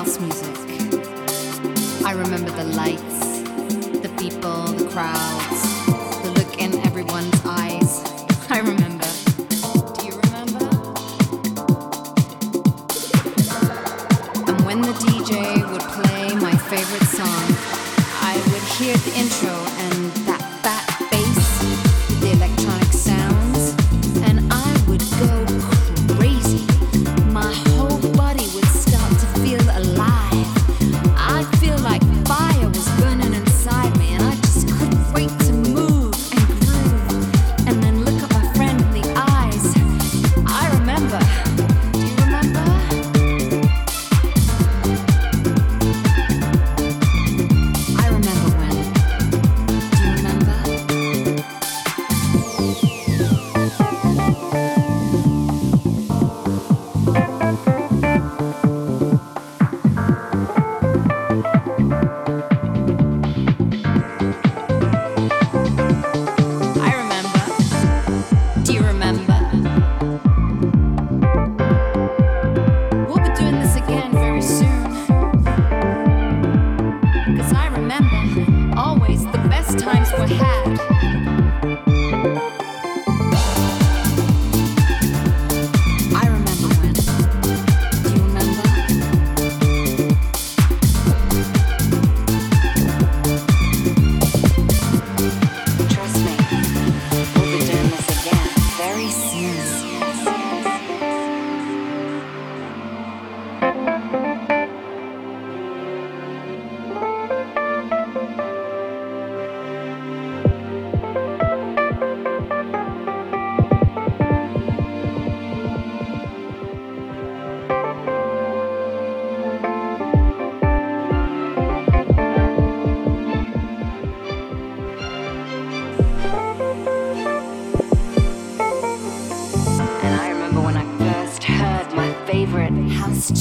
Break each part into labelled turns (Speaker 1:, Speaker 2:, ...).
Speaker 1: house music. I remember the lights, the people, the crowds.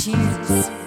Speaker 1: cheese.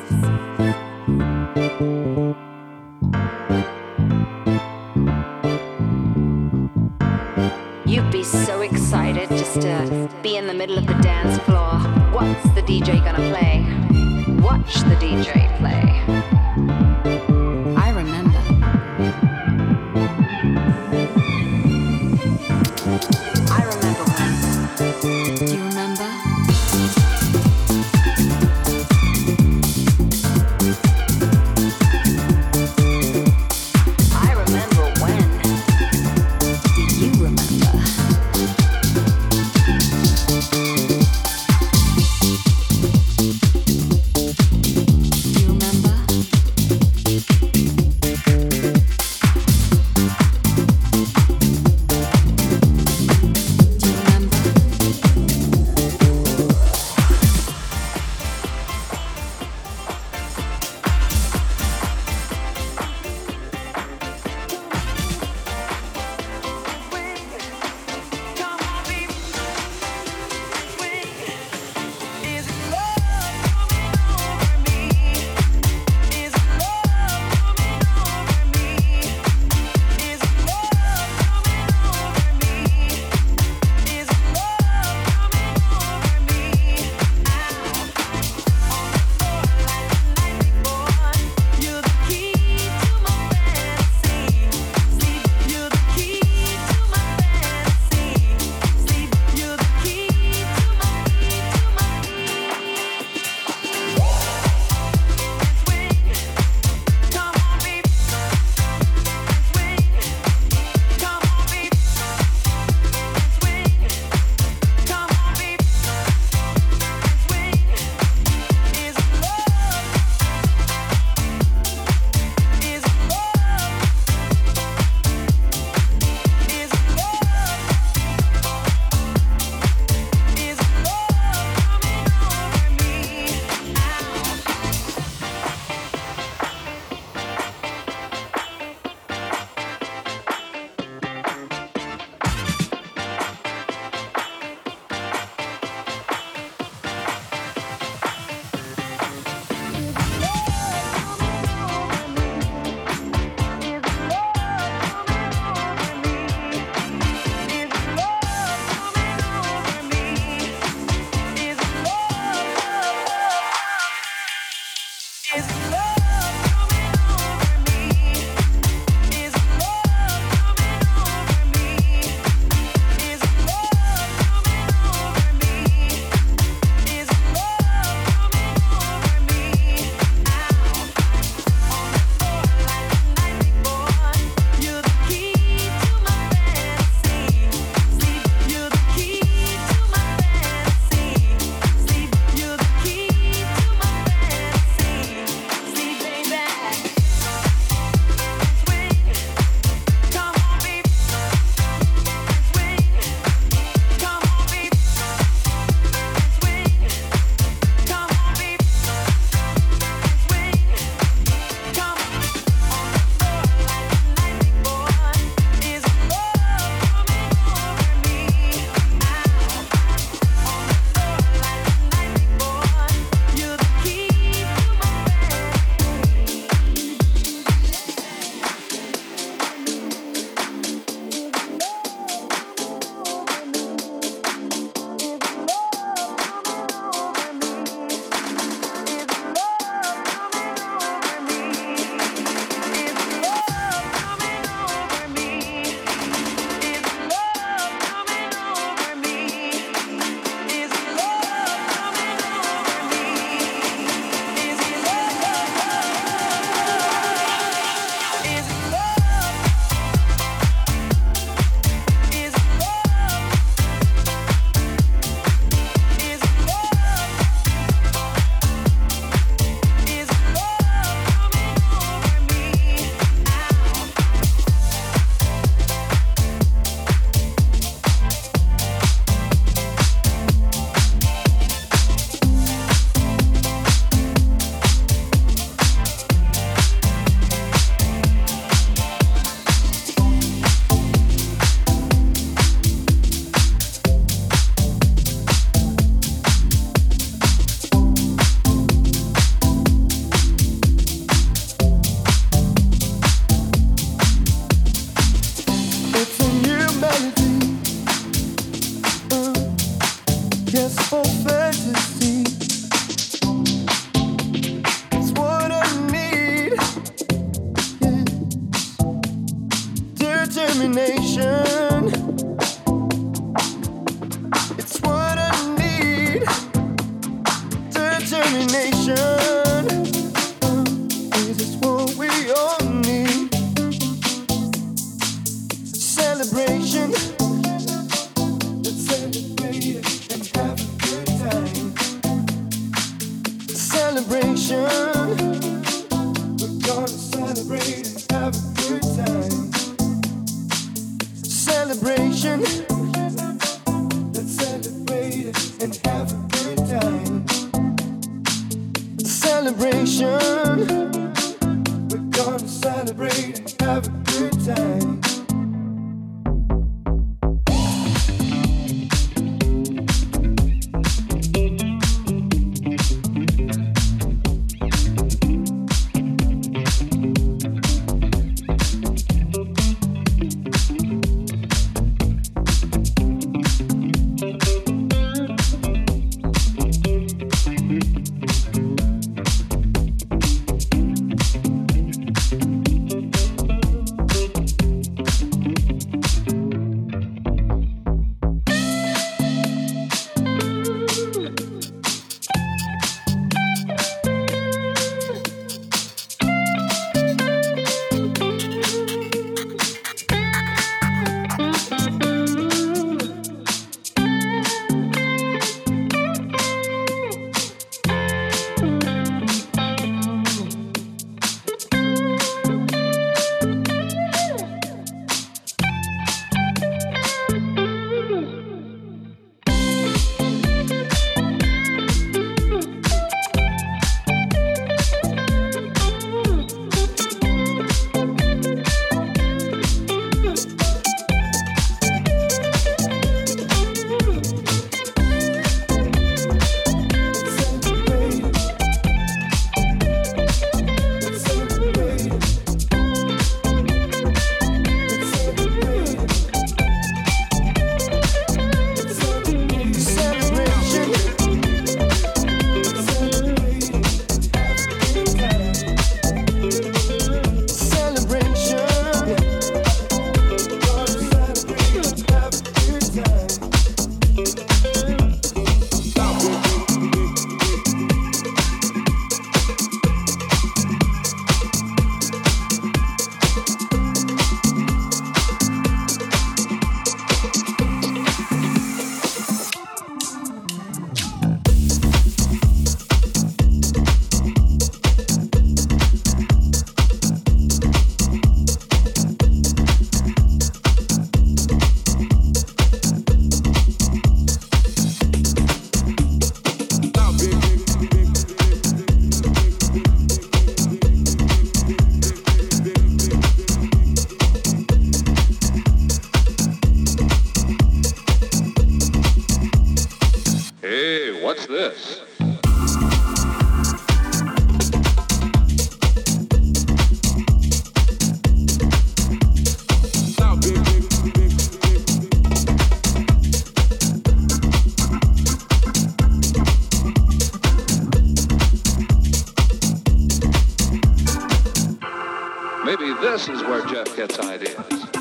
Speaker 1: This is where Jeff
Speaker 2: gets ideas.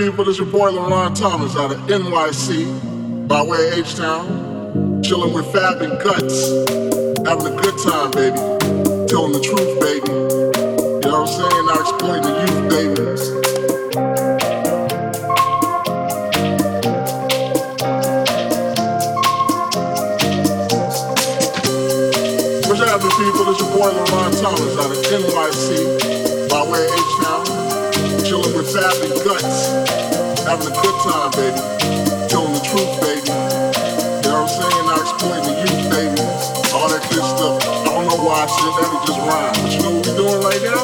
Speaker 2: People? This your boy LaRon Thomas out of NYC, by way of H-Town. Chilling with Fab and Guts. Having a good time, baby. Telling the truth, baby. You know what I'm saying? Not exploiting the youth, baby. People? This your boy LaRon Thomas out of NYC, by way of chilling with Fab and Guts, having a good time, baby. Telling the truth, baby. You know what I'm saying? Not exploiting the youth, baby. All that good stuff. I don't know why I said that, it just rhymed. But you know what we're doing right now?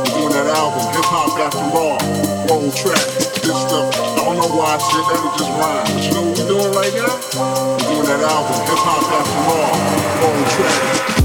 Speaker 2: We're doing that album, Hip Hop After All, roll track. This stuff. I don't know why I said that, it just rhymed. But you know what we're doing right now? We're doing that album, Hip Hop After All, roll track.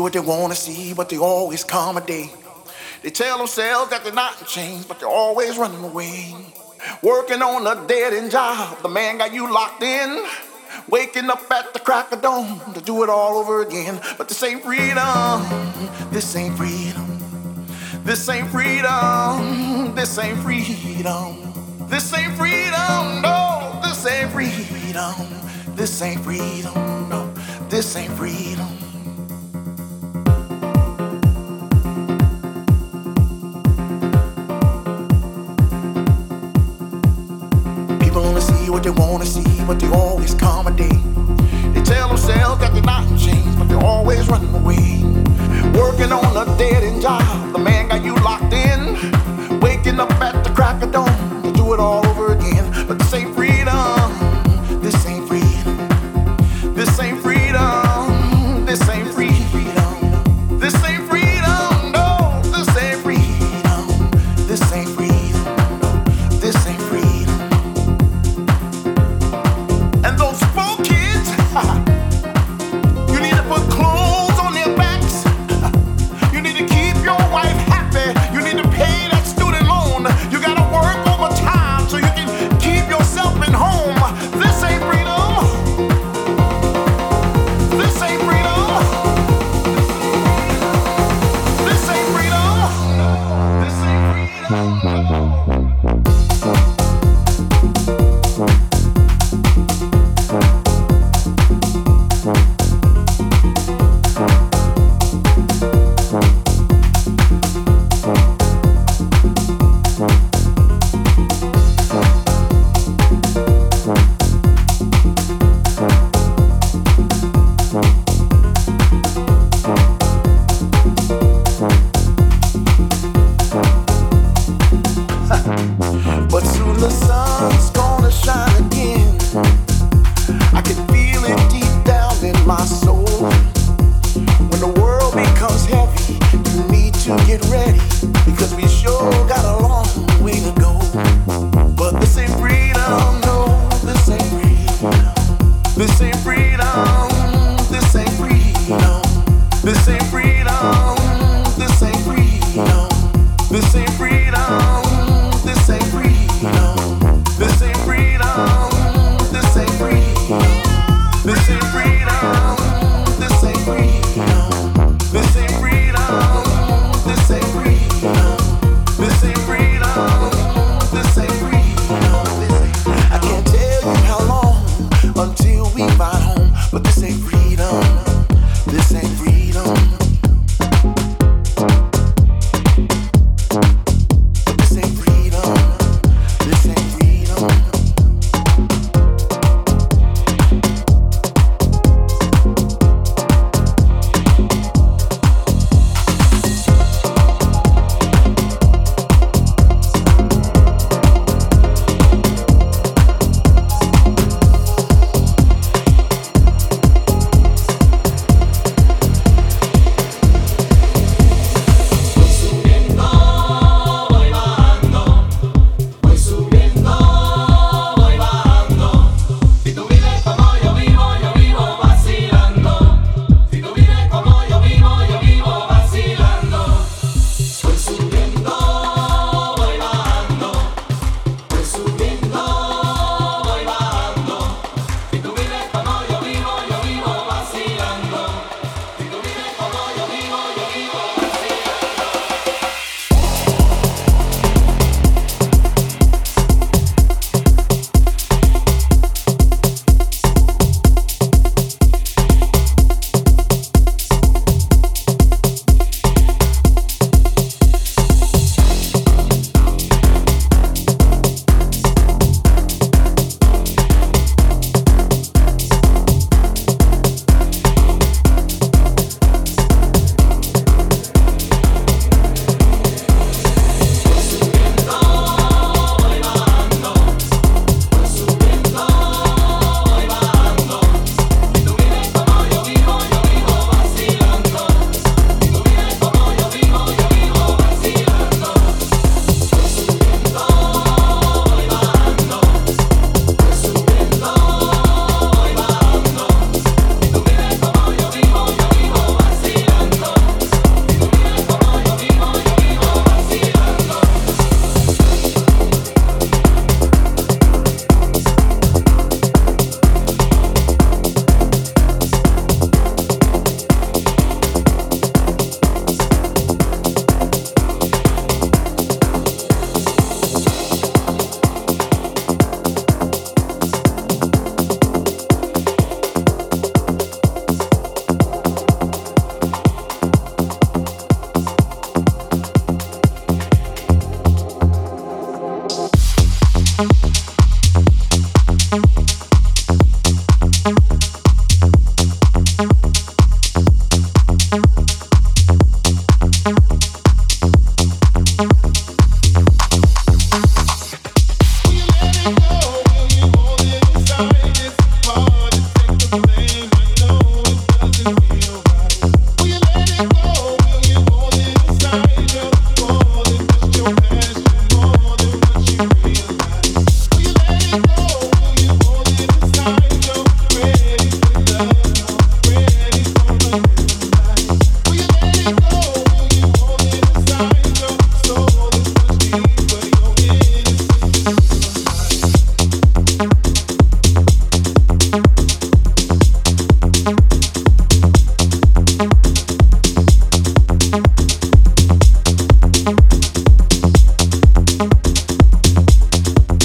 Speaker 3: What they wanna see, but they always come a day. They tell themselves that they're not in chains, but they're always running away. Working on a dead end job, the man got you locked in. Waking up at the crack of dawn to do it all over again. But this ain't freedom. This ain't freedom. This ain't freedom. This ain't freedom. This ain't freedom. No, this ain't freedom. This ain't freedom. No, this ain't freedom. What they wanna see, but they always accommodate. They tell themselves that they're not in chains, but they're always running away. Working on a dead end job, the man got you locked in. Waking up at the crack of dawn to do it all over again. But this ain't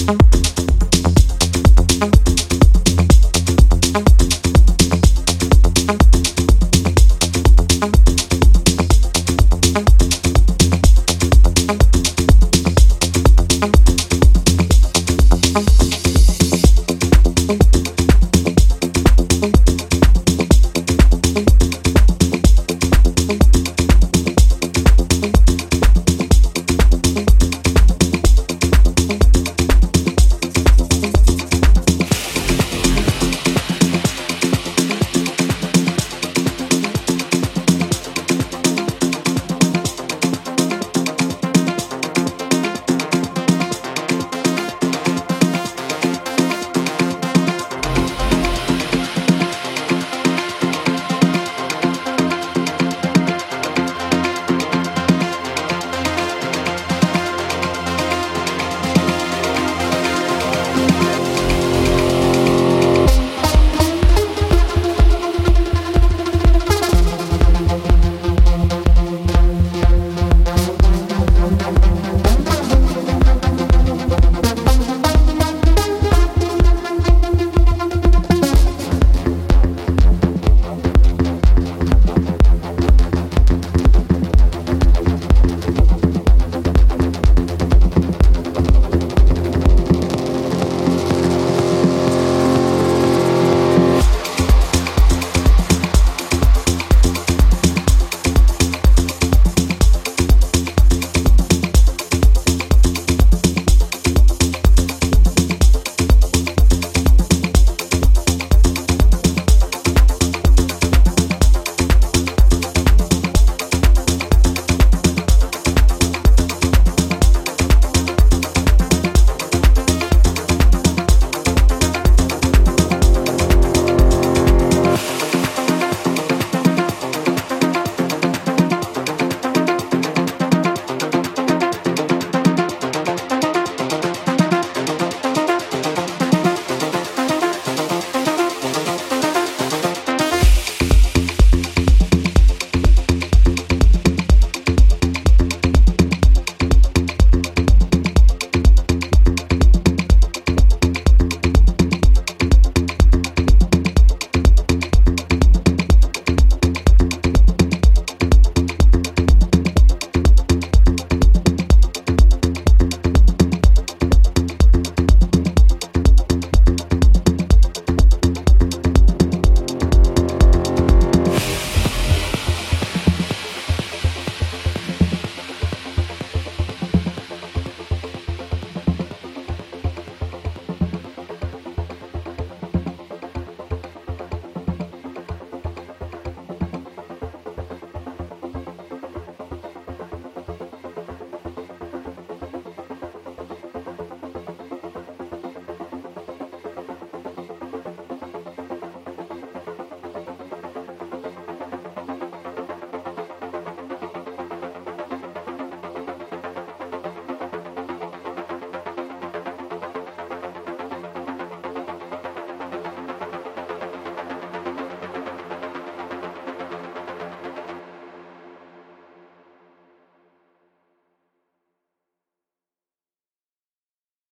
Speaker 4: Thank you.